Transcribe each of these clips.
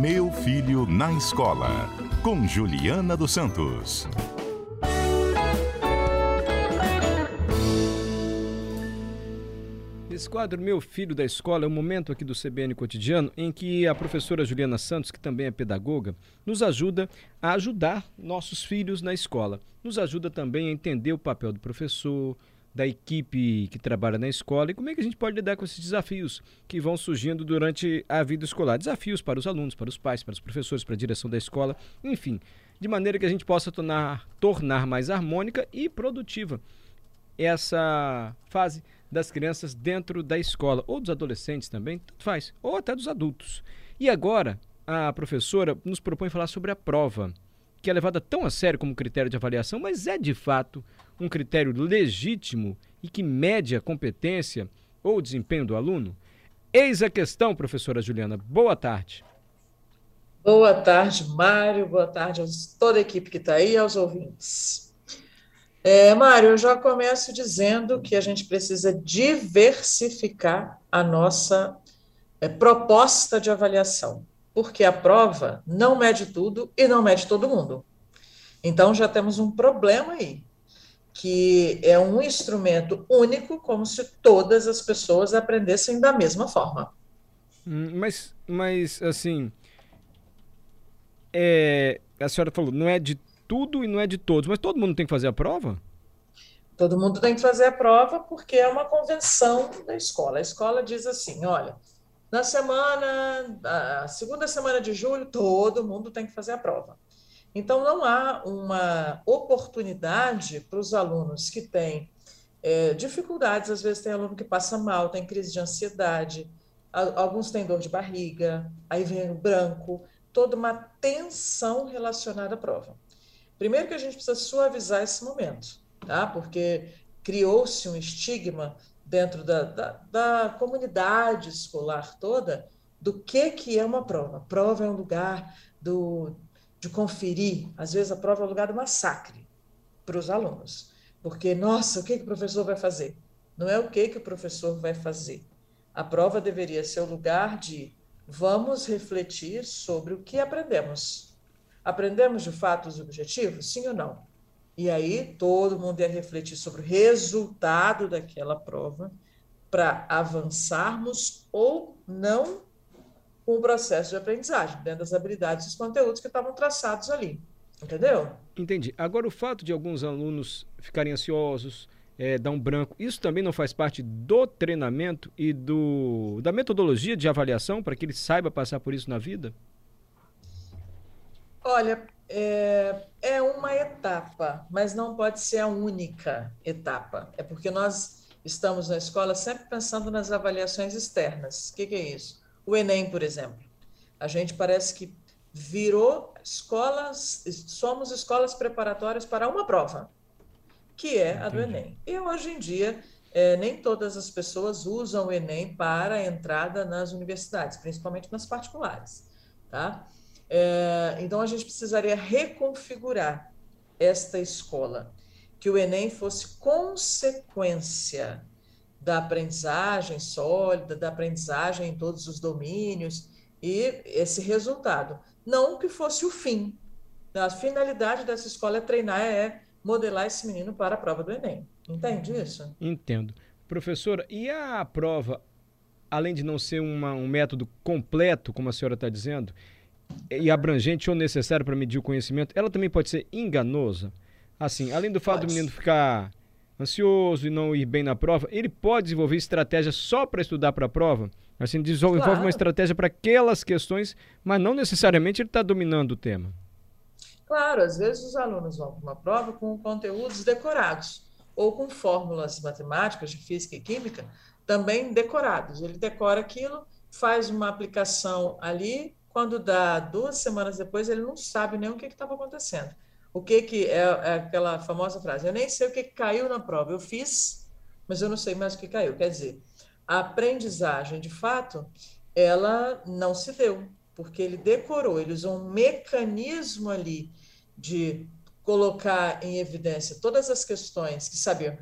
Meu Filho na Escola, com Juliana dos Santos. Esse quadro Meu Filho da Escola é um momento aqui do CBN Cotidiano em que a professora Juliana Santos, que também é pedagoga, nos ajuda a ajudar nossos filhos na escola. Nos ajuda também a entender o papel do professor, da equipe que trabalha na escola e como é que a gente pode lidar com esses desafios que vão surgindo durante a vida escolar. Desafios para os alunos, para os pais, para os professores, para a direção da escola, enfim, de maneira que a gente possa tornar, tornar mais harmônica e produtiva essa fase das crianças dentro da escola, ou dos adolescentes também, tanto faz, ou até dos adultos. E agora, a professora nos propõe falar sobre a prova, que é levada tão a sério como critério de avaliação, mas é de fato um critério legítimo e que mede a competência ou desempenho do aluno? Eis a questão, professora Juliana. Boa tarde. Boa tarde, Mário. Boa tarde a toda a equipe que está aí aos ouvintes. É, Mário, eu já começo dizendo que a gente precisa diversificar a nossa é, proposta de avaliação, porque a prova não mede tudo e não mede todo mundo. Então já temos um problema aí, que é um instrumento único, como se todas as pessoas aprendessem da mesma forma. Hum, mas, mas assim, é, a senhora falou, não é de tudo e não é de todos, mas todo mundo tem que fazer a prova? Todo mundo tem que fazer a prova porque é uma convenção da escola. A escola diz assim: olha, na semana, a segunda semana de julho, todo mundo tem que fazer a prova. Então, não há uma oportunidade para os alunos que têm é, dificuldades, às vezes tem aluno que passa mal, tem crise de ansiedade, alguns têm dor de barriga, aí vem o branco, toda uma tensão relacionada à prova. Primeiro que a gente precisa suavizar esse momento, tá? Porque criou-se um estigma dentro da, da, da, comunidade escolar toda do que, que é uma prova. Prova é um lugar do, de conferir, às vezes a prova é um lugar do massacre para os alunos. Porque, nossa, o que, que o professor vai fazer? Não é o que, que o professor vai fazer. A prova deveria ser o lugar de vamos refletir sobre o que aprendemos Aprendemos de fato os objetivos? Sim ou não? E aí todo mundo ia refletir sobre o resultado daquela prova para avançarmos ou não com o processo de aprendizagem, dentro das habilidades e dos conteúdos que estavam traçados ali. Entendeu? Entendi. Agora, o fato de alguns alunos ficarem ansiosos, é, dar um branco, isso também não faz parte do treinamento e do, da metodologia de avaliação para que ele saiba passar por isso na vida? Olha, é, é uma etapa, mas não pode ser a única etapa. É porque nós estamos na escola sempre pensando nas avaliações externas. O que, que é isso? O Enem, por exemplo. A gente parece que virou escolas, somos escolas preparatórias para uma prova, que é a do Enem. E hoje em dia, é, nem todas as pessoas usam o Enem para a entrada nas universidades, principalmente nas particulares. Tá? É, então, a gente precisaria reconfigurar esta escola, que o Enem fosse consequência da aprendizagem sólida, da aprendizagem em todos os domínios, e esse resultado. Não que fosse o fim. A finalidade dessa escola é treinar, é modelar esse menino para a prova do Enem. Entende isso? Entendo. Professora, e a prova, além de não ser uma, um método completo, como a senhora está dizendo, e abrangente ou necessário para medir o conhecimento, ela também pode ser enganosa. Assim, além do fato pode. do menino ficar ansioso e não ir bem na prova, ele pode desenvolver estratégia só para estudar para a prova. Assim, desenvolve claro. uma estratégia para aquelas questões, mas não necessariamente ele está dominando o tema. Claro, às vezes os alunos vão para uma prova com conteúdos decorados ou com fórmulas matemáticas de física e química também decorados. Ele decora aquilo, faz uma aplicação ali, quando dá duas semanas depois, ele não sabe nem o que estava acontecendo. O que, que é, é, aquela famosa frase? Eu nem sei o que, caiu na prova. Eu fiz, mas eu não sei mais o que caiu. Quer dizer, a aprendizagem, de fato, ela não se deu, porque ele decorou, ele usou um mecanismo ali de colocar em evidência todas as questões que sabiam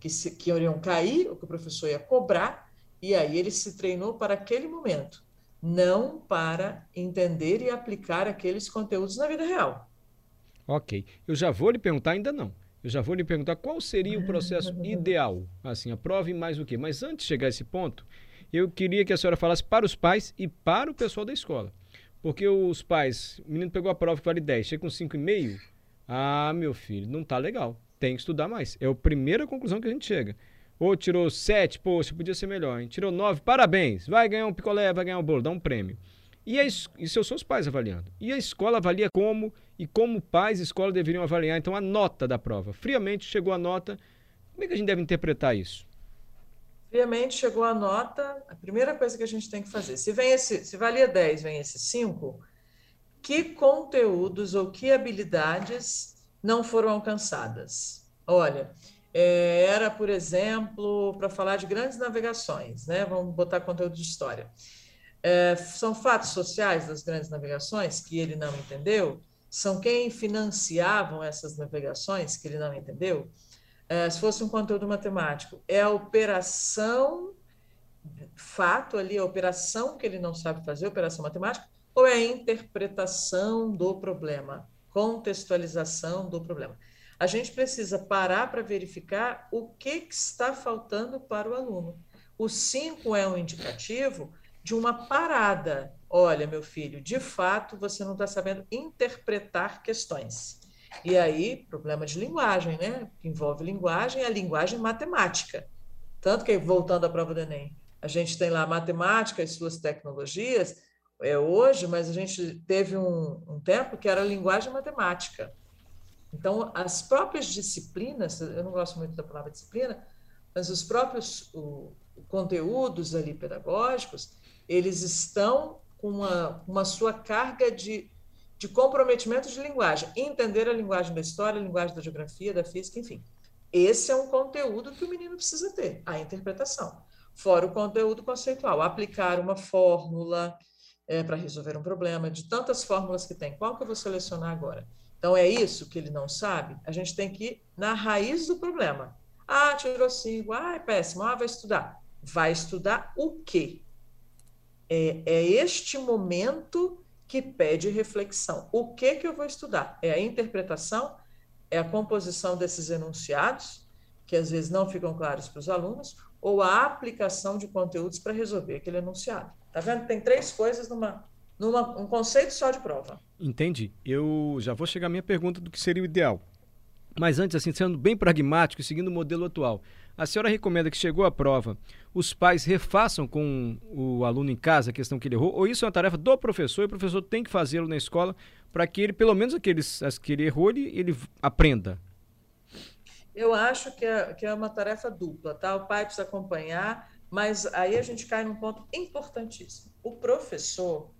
que, se, que iriam cair, o que o professor ia cobrar, e aí ele se treinou para aquele momento não para entender e aplicar aqueles conteúdos na vida real. Ok. Eu já vou lhe perguntar, ainda não. Eu já vou lhe perguntar qual seria o processo ideal. Assim, aprove mais o quê? Mas antes de chegar a esse ponto, eu queria que a senhora falasse para os pais e para o pessoal da escola. Porque os pais, o menino pegou a prova que vale 10, chega com 5,5. Ah, meu filho, não tá legal. Tem que estudar mais. É a primeira conclusão que a gente chega. Ou tirou 7, poxa, podia ser melhor, hein? Tirou 9, parabéns. Vai ganhar um picolé, vai ganhar um bolo, dá um prêmio. E a, isso são os pais avaliando. E a escola avalia como e como pais e escola deveriam avaliar, então, a nota da prova. Friamente chegou a nota. Como é que a gente deve interpretar isso? Friamente chegou a nota, a primeira coisa que a gente tem que fazer, se vem esse, se valia 10, vem esse 5, que conteúdos ou que habilidades não foram alcançadas? Olha, é, era, por exemplo, para falar de grandes navegações, né? Vamos botar conteúdo de história. É, são fatos sociais das grandes navegações que ele não entendeu? São quem financiavam essas navegações que ele não entendeu? É, se fosse um conteúdo matemático, é a operação, fato ali, a operação que ele não sabe fazer, operação matemática, ou é a interpretação do problema, contextualização do problema? A gente precisa parar para verificar o que, que está faltando para o aluno. O 5 é um indicativo de uma parada. Olha, meu filho, de fato você não está sabendo interpretar questões. E aí, problema de linguagem, né? Que envolve linguagem, a linguagem matemática. Tanto que, voltando à prova do Enem, a gente tem lá matemática e suas tecnologias, é hoje, mas a gente teve um, um tempo que era linguagem matemática. Então, as próprias disciplinas, eu não gosto muito da palavra disciplina, mas os próprios o, conteúdos ali pedagógicos, eles estão com uma, uma sua carga de, de comprometimento de linguagem, entender a linguagem da história, a linguagem da geografia, da física, enfim. Esse é um conteúdo que o menino precisa ter, a interpretação. Fora o conteúdo conceitual, aplicar uma fórmula é, para resolver um problema, de tantas fórmulas que tem, qual que eu vou selecionar agora? Então, é isso que ele não sabe? A gente tem que ir na raiz do problema. Ah, tirou cinco, ah, é péssimo, ah, vai estudar. Vai estudar o quê? É, é este momento que pede reflexão. O que que eu vou estudar? É a interpretação, é a composição desses enunciados, que às vezes não ficam claros para os alunos, ou a aplicação de conteúdos para resolver aquele enunciado. Tá vendo? Tem três coisas numa, um conceito só de prova. Entendi. Eu já vou chegar à minha pergunta do que seria o ideal. Mas antes, assim, sendo bem pragmático e seguindo o modelo atual, a senhora recomenda que chegou a prova, os pais refaçam com o aluno em casa a questão que ele errou, ou isso é uma tarefa do professor e o professor tem que fazê-lo na escola para que ele, pelo menos aqueles as que ele errou, ele, ele aprenda? Eu acho que é, que é uma tarefa dupla, tá? O pai precisa acompanhar, mas aí a gente cai num ponto importantíssimo. O professor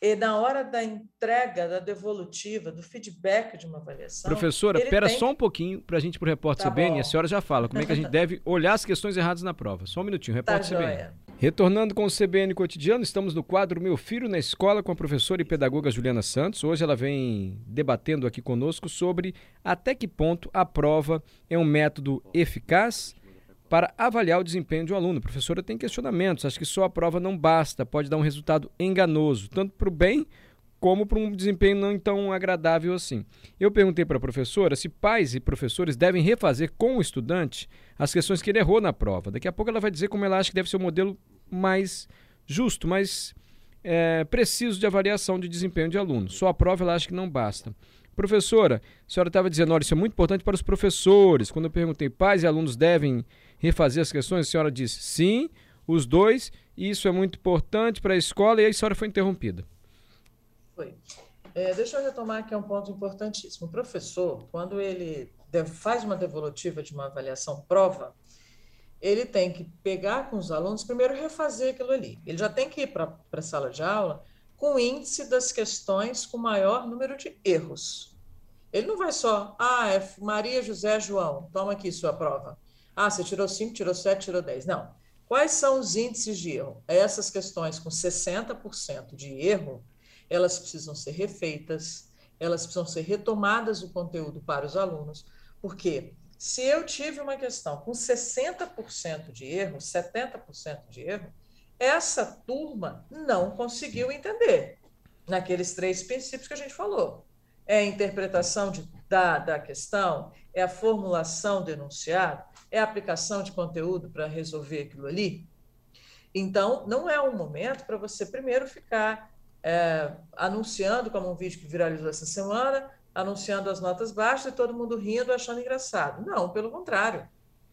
e na hora da entrega, da devolutiva, do feedback de uma avaliação. Professora, espera tem... só um pouquinho para a gente ir para o repórter tá CBN. Bom. A senhora já fala como é que a gente deve olhar as questões erradas na prova. Só um minutinho, repórter tá CBN. Joia. Retornando com o CBN Cotidiano, estamos no quadro Meu Filho na Escola com a professora e pedagoga Juliana Santos. Hoje ela vem debatendo aqui conosco sobre até que ponto a prova é um método eficaz para avaliar o desempenho de um aluno. A professora tem questionamentos, acha que só a prova não basta, pode dar um resultado enganoso, tanto para o bem como para um desempenho não tão agradável assim. Eu perguntei para a professora se pais e professores devem refazer com o estudante as questões que ele errou na prova. Daqui a pouco ela vai dizer como ela acha que deve ser o modelo mais justo, mais é, preciso de avaliação de desempenho de aluno. Só a prova ela acha que não basta. Professora, a senhora estava dizendo, olha, isso é muito importante para os professores. Quando eu perguntei, pais e alunos devem refazer as questões, a senhora disse sim, os dois, isso é muito importante para a escola, e a senhora foi interrompida. Foi. É, deixa eu retomar é um ponto importantíssimo. O professor, quando ele faz uma devolutiva de uma avaliação prova, ele tem que pegar com os alunos, primeiro refazer aquilo ali. Ele já tem que ir para a sala de aula com o índice das questões com maior número de erros. Ele não vai só, ah, é Maria, José, João, toma aqui sua prova. Ah, você tirou 5, tirou 7, tirou 10. Não. Quais são os índices de erro? Essas questões com 60% de erro, elas precisam ser refeitas, elas precisam ser retomadas o conteúdo para os alunos, porque se eu tive uma questão com 60% de erro, 70% de erro, essa turma não conseguiu entender naqueles três princípios que a gente falou. É a interpretação de, da, da questão, é a formulação do enunciado, é aplicação de conteúdo para resolver aquilo ali. Então, não é um momento para você primeiro ficar é, anunciando, como um vídeo que viralizou essa semana, anunciando as notas baixas e todo mundo rindo, achando engraçado. Não, pelo contrário.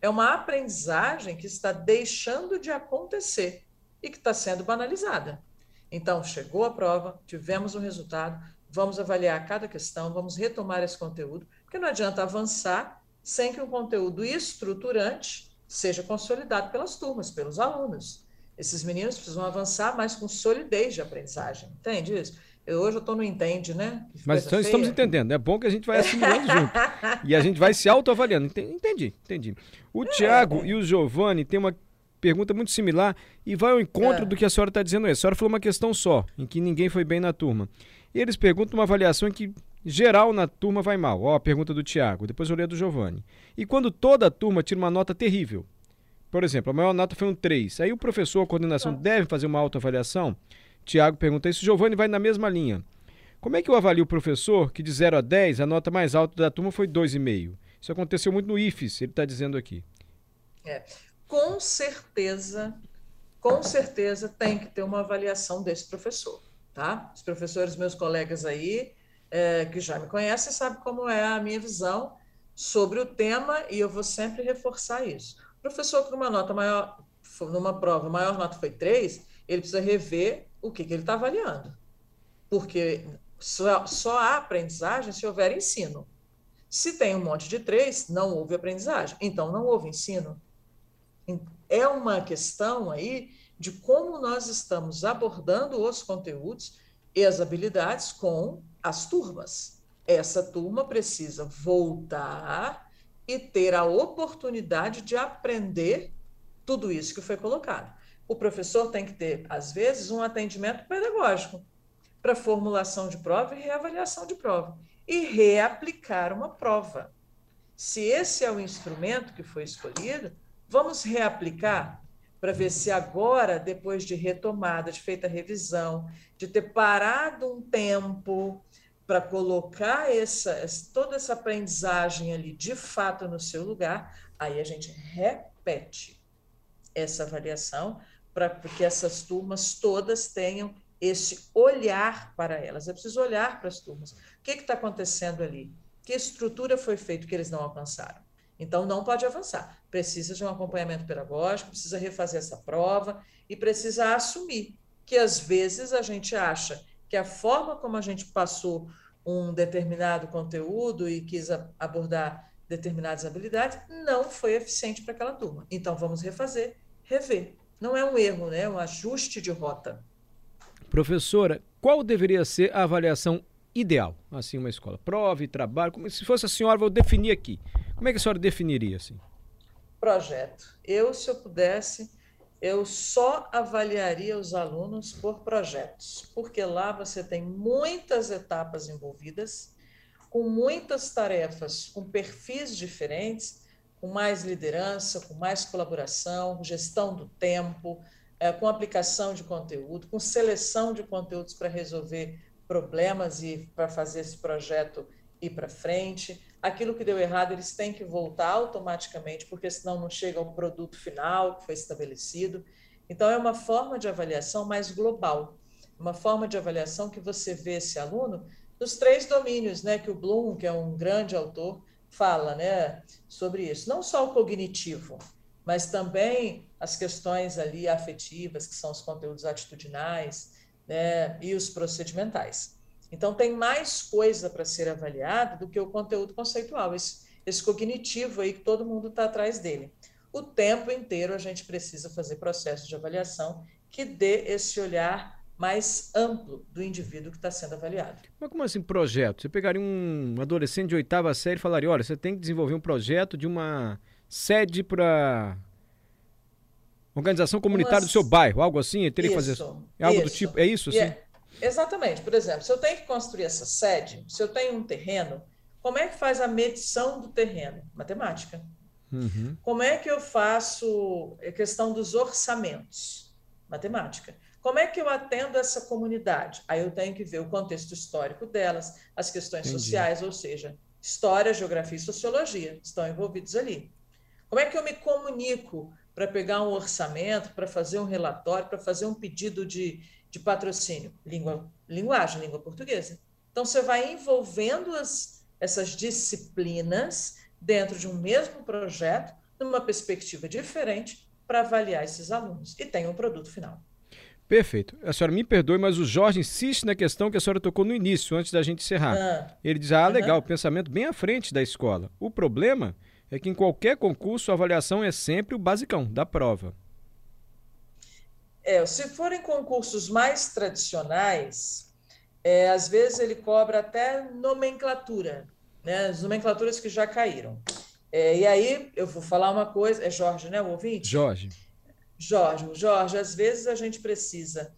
É uma aprendizagem que está deixando de acontecer e que está sendo banalizada. Então, chegou a prova, tivemos um resultado, vamos avaliar cada questão, vamos retomar esse conteúdo, porque não adianta avançar sem que um conteúdo estruturante seja consolidado pelas turmas, pelos alunos. Esses meninos precisam avançar mais com solidez de aprendizagem, entende isso? Eu, hoje eu estou no entende, né? Mas então estamos entendendo. É bom que a gente vai assimilando junto. E a gente vai se autoavaliando. Entendi, entendi. O é, Tiago é. e o Giovanni têm uma pergunta muito similar e vai ao encontro é. do que a senhora está dizendo aí. A senhora falou uma questão só, em que ninguém foi bem na turma. E eles perguntam uma avaliação em que geral na turma vai mal. Ó, a pergunta do Tiago, depois eu leio a do Giovanni. E quando toda a turma tira uma nota terrível, por exemplo, a maior nota foi um 3, aí o professor, a coordenação, tá. deve fazer uma autoavaliação? Tiago pergunta isso, Giovanni vai na mesma linha. Como é que eu avalio o professor que de 0 a 10 a nota mais alta da turma foi 2,5? Isso aconteceu muito no IFES, ele está dizendo aqui. É com certeza, com certeza tem que ter uma avaliação desse professor, tá? Os professores, meus colegas aí, é, que já me conhecem, sabem como é a minha visão sobre o tema e eu vou sempre reforçar isso. O professor com uma nota maior, numa prova, maior nota foi 3, ele precisa rever o que, que ele está avaliando. Porque só, só há aprendizagem se houver ensino. Se tem um monte de três, não houve aprendizagem. Então, não houve ensino é uma questão aí de como nós estamos abordando os conteúdos e as habilidades com as turmas. Essa turma precisa voltar e ter a oportunidade de aprender tudo isso que foi colocado. O professor tem que ter, às vezes, um atendimento pedagógico para formulação de prova e reavaliação de prova e reaplicar uma prova. Se esse é o instrumento que foi escolhido, Vamos reaplicar para ver se agora, depois de retomada, de feita a revisão, de ter parado um tempo para colocar essa, toda essa aprendizagem ali de fato no seu lugar, aí a gente repete essa avaliação para que essas turmas todas tenham esse olhar para elas. É preciso olhar para as turmas. O que está acontecendo ali? Que estrutura foi feita que eles não alcançaram? Então, não pode avançar. Precisa de um acompanhamento pedagógico, precisa refazer essa prova e precisa assumir que, às vezes, a gente acha que a forma como a gente passou um determinado conteúdo e quis abordar determinadas habilidades não foi eficiente para aquela turma. Então, vamos refazer, rever. Não é um erro, né? é um ajuste de rota. Professora, qual deveria ser a avaliação ideal, assim, uma escola? Prove, trabalho, como se fosse a senhora, vou definir aqui. Como é que a senhora definiria assim? Projeto. Eu, se eu pudesse, eu só avaliaria os alunos por projetos, porque lá você tem muitas etapas envolvidas, com muitas tarefas, com perfis diferentes, com mais liderança, com mais colaboração, gestão do tempo, é, com aplicação de conteúdo, com seleção de conteúdos para resolver problemas e para fazer esse projeto ir para frente aquilo que deu errado eles têm que voltar automaticamente, porque senão não chega ao produto final que foi estabelecido. Então, é uma forma de avaliação mais global, uma forma de avaliação que você vê esse aluno nos três domínios, né, que o Bloom, que é um grande autor, fala, né, sobre isso. Não só o cognitivo, mas também as questões ali afetivas, que são os conteúdos atitudinais, né, e os procedimentais. Então, tem mais coisa para ser avaliada do que o conteúdo conceitual, esse, esse cognitivo aí que todo mundo está atrás dele. O tempo inteiro a gente precisa fazer processos de avaliação que dê esse olhar mais amplo do indivíduo que está sendo avaliado. Mas como assim projeto? Você pegaria um adolescente de oitava série e falaria, olha, você tem que desenvolver um projeto de uma sede para organização comunitária do seu bairro, algo assim? Teria isso, que fazer é algo isso. do tipo, é isso assim? É, Exatamente. Por exemplo, se eu tenho que construir essa sede, se eu tenho um terreno, como é que faz a medição do terreno? Matemática. Uhum. Como é que eu faço a questão dos orçamentos? matemática. Como é que eu atendo essa comunidade? Aí eu tenho que ver o contexto histórico delas, as questões Entendi. sociais, ou seja, história, geografia e sociologia estão envolvidos ali. Como é que eu me comunico para pegar um orçamento, para fazer um relatório, para fazer um pedido de, de patrocínio? Língua, linguagem, língua portuguesa. Então, você vai envolvendo as, essas disciplinas dentro de um mesmo projeto, numa perspectiva diferente, para avaliar esses alunos. E tem um produto final. Perfeito. A senhora me perdoe, mas o Jorge insiste na questão que a senhora tocou no início, antes da gente encerrar. Ah. Ele diz: ah, legal, uhum. pensamento bem à frente da escola. O problema é que em qualquer concurso a avaliação é sempre o basicão da prova. É, se forem concursos mais tradicionais, é, às vezes ele cobra até nomenclatura, né? As nomenclaturas que já caíram. É, e aí eu vou falar uma coisa, é Jorge, né, o ouvinte? Jorge. Jorge, Jorge, às vezes a gente precisa,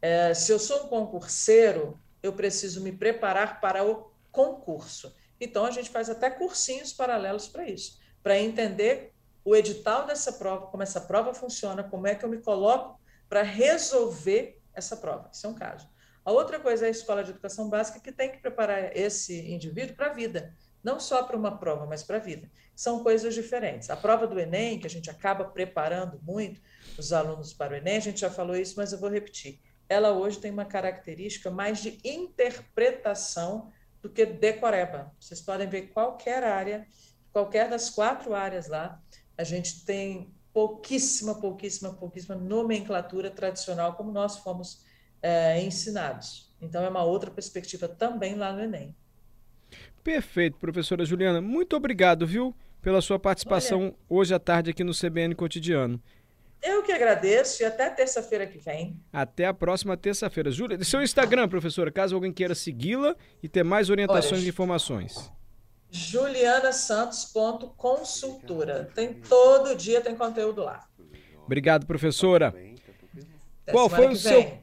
é, se eu sou um concurseiro, eu preciso me preparar para o concurso. Então, a gente faz até cursinhos paralelos para isso, para entender o edital dessa prova, como essa prova funciona, como é que eu me coloco para resolver essa prova. Isso é um caso. A outra coisa é a escola de educação básica, que tem que preparar esse indivíduo para a vida, não só para uma prova, mas para a vida. São coisas diferentes. A prova do Enem, que a gente acaba preparando muito os alunos para o Enem, a gente já falou isso, mas eu vou repetir. Ela hoje tem uma característica mais de interpretação do que decoreba. Vocês podem ver qualquer área, qualquer das quatro áreas lá, a gente tem pouquíssima, pouquíssima, pouquíssima nomenclatura tradicional como nós fomos é, ensinados. Então é uma outra perspectiva também lá no Enem. Perfeito, professora Juliana. Muito obrigado, viu, pela sua participação Olha, hoje à tarde aqui no CBN Cotidiano. Eu que agradeço e até terça-feira que vem. Até a próxima terça-feira. Júlia, seu Instagram, professora, caso alguém queira segui-la e ter mais orientações Olha, e informações. julianasantos.consultura. Tem todo dia tem conteúdo lá. Obrigado, professora. Qual foi o seu